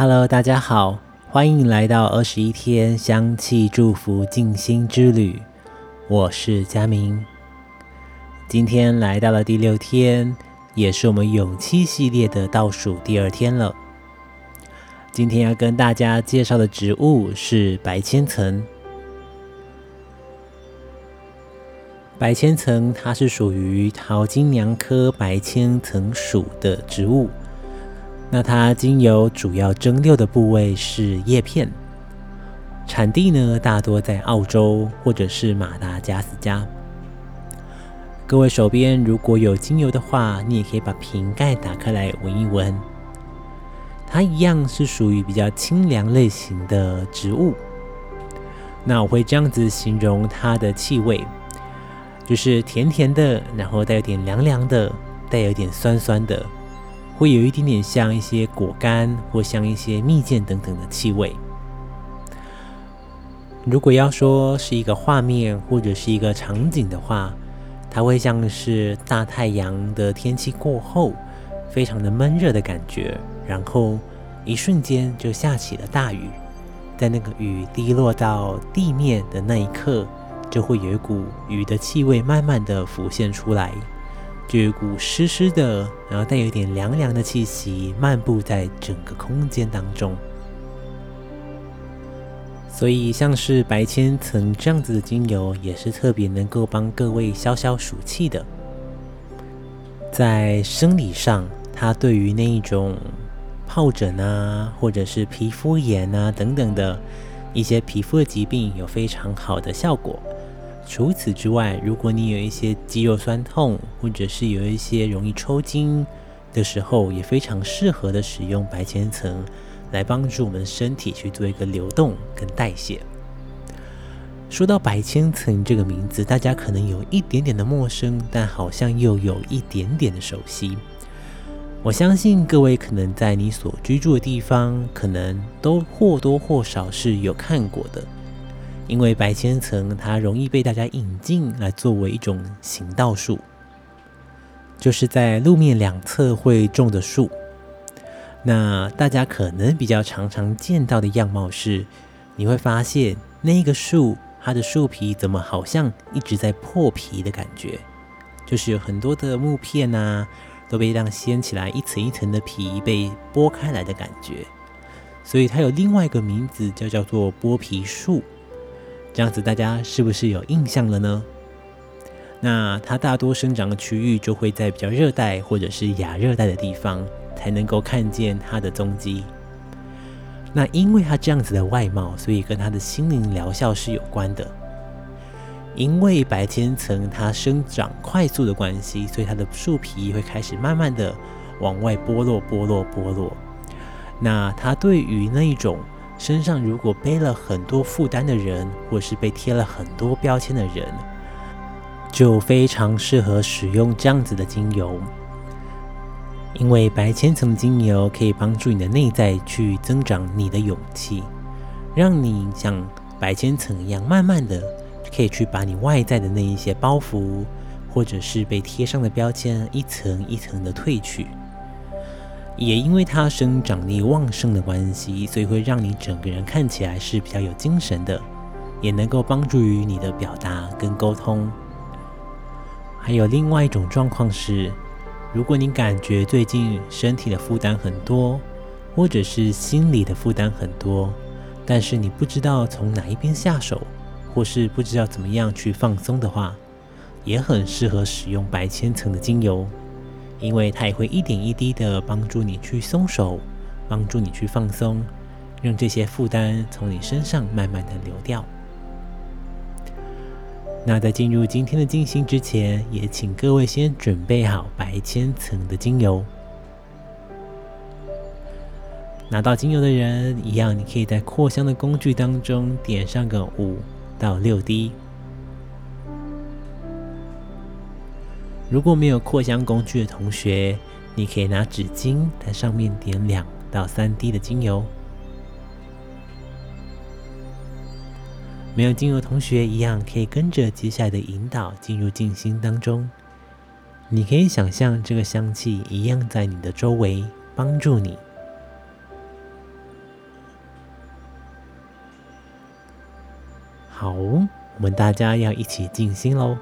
Hello，大家好，欢迎来到二十一天香气祝福静心之旅。我是佳明，今天来到了第六天，也是我们勇气系列的倒数第二天了。今天要跟大家介绍的植物是白千层。白千层它是属于桃金娘科白千层属的植物。那它精油主要蒸馏的部位是叶片，产地呢大多在澳洲或者是马达加斯加。各位手边如果有精油的话，你也可以把瓶盖打开来闻一闻。它一样是属于比较清凉类型的植物。那我会这样子形容它的气味，就是甜甜的，然后带有点凉凉的，带有点酸酸的。会有一点点像一些果干，或像一些蜜饯等等的气味。如果要说是一个画面或者是一个场景的话，它会像是大太阳的天气过后，非常的闷热的感觉，然后一瞬间就下起了大雨，在那个雨滴落到地面的那一刻，就会有一股雨的气味慢慢的浮现出来。就有股湿湿的，然后带有一点凉凉的气息，漫步在整个空间当中。所以，像是白千层这样子的精油，也是特别能够帮各位消消暑气的。在生理上，它对于那一种疱疹啊，或者是皮肤炎啊等等的一些皮肤的疾病，有非常好的效果。除此之外，如果你有一些肌肉酸痛，或者是有一些容易抽筋的时候，也非常适合的使用白千层来帮助我们身体去做一个流动跟代谢。说到白千层这个名字，大家可能有一点点的陌生，但好像又有一点点的熟悉。我相信各位可能在你所居住的地方，可能都或多或少是有看过的。因为白千层它容易被大家引进来作为一种行道树，就是在路面两侧会种的树。那大家可能比较常常见到的样貌是，你会发现那个树它的树皮怎么好像一直在破皮的感觉，就是有很多的木片啊都被让掀起来，一层一层的皮被剥开来的感觉。所以它有另外一个名字叫叫做剥皮树。这样子大家是不是有印象了呢？那它大多生长的区域就会在比较热带或者是亚热带的地方才能够看见它的踪迹。那因为它这样子的外貌，所以跟它的心灵疗效是有关的。因为白千层它生长快速的关系，所以它的树皮会开始慢慢的往外剥落、剥落、剥落。那它对于那一种。身上如果背了很多负担的人，或是被贴了很多标签的人，就非常适合使用这样子的精油。因为白千层精油可以帮助你的内在去增长你的勇气，让你像白千层一样，慢慢的可以去把你外在的那一些包袱，或者是被贴上的标签，一层一层的褪去。也因为它生长力旺盛的关系，所以会让你整个人看起来是比较有精神的，也能够帮助于你的表达跟沟通。还有另外一种状况是，如果你感觉最近身体的负担很多，或者是心理的负担很多，但是你不知道从哪一边下手，或是不知道怎么样去放松的话，也很适合使用白千层的精油。因为它也会一点一滴的帮助你去松手，帮助你去放松，让这些负担从你身上慢慢的流掉。那在进入今天的静心之前，也请各位先准备好白千层的精油。拿到精油的人，一样你可以在扩香的工具当中点上个五到六滴。如果没有扩香工具的同学，你可以拿纸巾在上面点两到三滴的精油。没有精油同学一样，可以跟着接下来的引导进入静心当中。你可以想象这个香气一样在你的周围帮助你。好，我们大家要一起静心喽。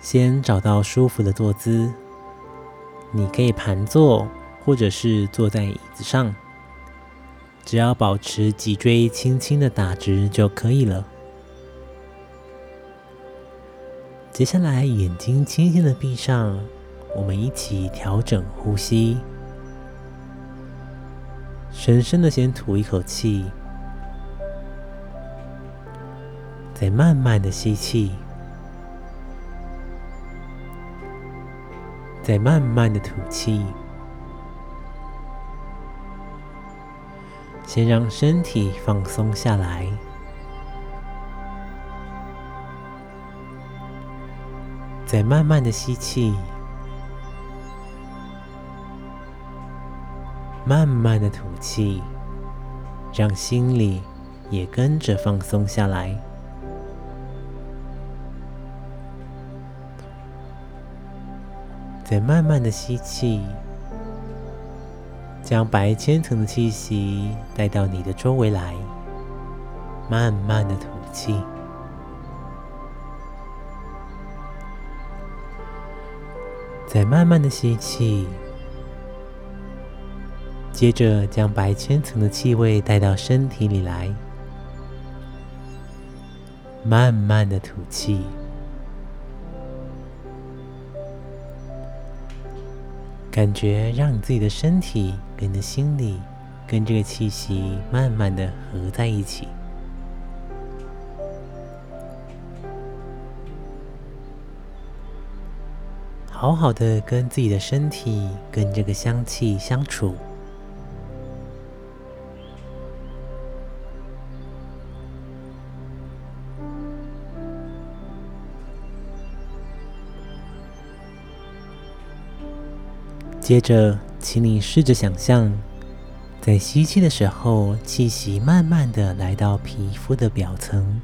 先找到舒服的坐姿，你可以盘坐，或者是坐在椅子上，只要保持脊椎轻轻的打直就可以了。接下来，眼睛轻轻的闭上，我们一起调整呼吸，深深的先吐一口气，再慢慢的吸气。再慢慢的吐气，先让身体放松下来。再慢慢的吸气，慢慢的吐气，让心里也跟着放松下来。再慢慢的吸气，将白千层的气息带到你的周围来。慢慢的吐气，再慢慢的吸气，接着将白千层的气味带到身体里来。慢慢的吐气。感觉让你自己的身体跟你的心里，跟这个气息慢慢的合在一起，好好的跟自己的身体跟这个香气相处。接着，请你试着想象，在吸气的时候，气息慢慢的来到皮肤的表层，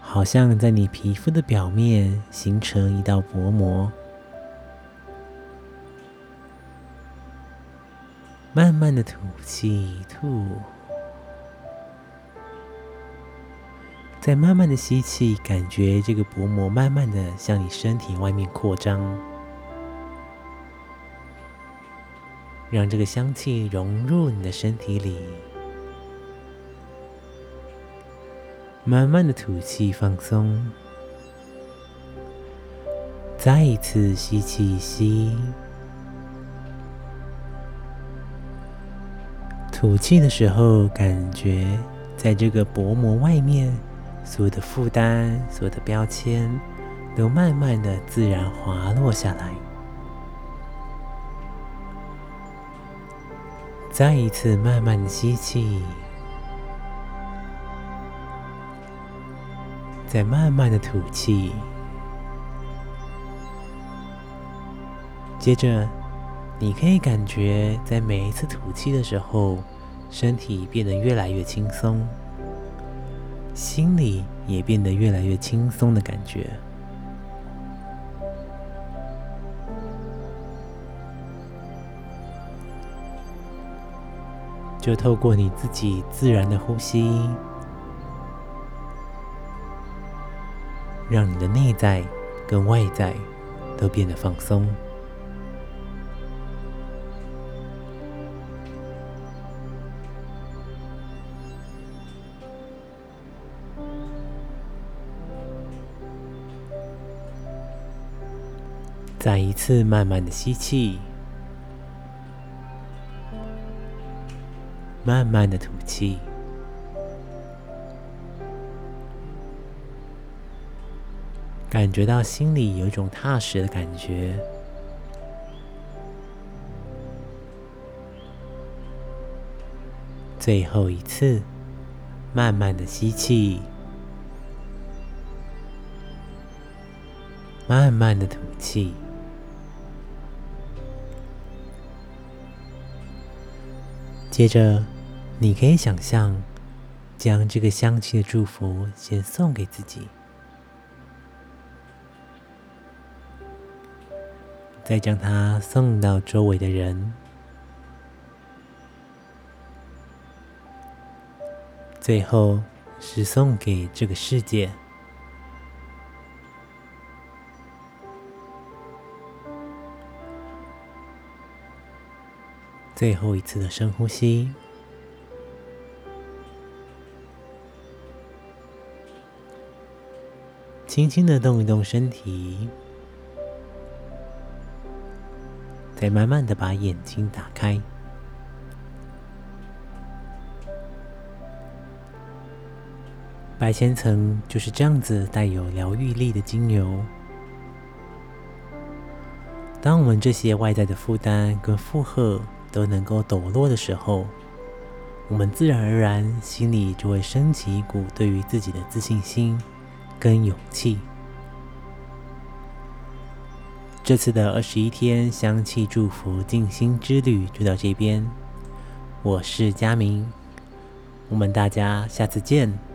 好像在你皮肤的表面形成一道薄膜。慢慢的吐气，吐。再慢慢的吸气，感觉这个薄膜慢慢的向你身体外面扩张，让这个香气融入你的身体里。慢慢的吐气，放松。再一次吸气，吸。吐气的时候，感觉在这个薄膜外面。所有的负担，所有的标签，都慢慢的自然滑落下来。再一次慢慢的吸气，再慢慢的吐气。接着，你可以感觉在每一次吐气的时候，身体变得越来越轻松。心里也变得越来越轻松的感觉，就透过你自己自然的呼吸，让你的内在跟外在都变得放松。再一次慢慢的吸气，慢慢的吐气，感觉到心里有一种踏实的感觉。最后一次，慢慢的吸气，慢慢的吐气。接着你可以想象将这个香气的祝福先送给自己。再将它送到周围的人。最后是送给这个世界。最后一次的深呼吸，轻轻的动一动身体，再慢慢的把眼睛打开。白千层就是这样子带有疗愈力的精油。当我们这些外在的负担跟负荷，都能够抖落的时候，我们自然而然心里就会升起一股对于自己的自信心跟勇气。这次的二十一天香气祝福静心之旅就到这边，我是佳明，我们大家下次见。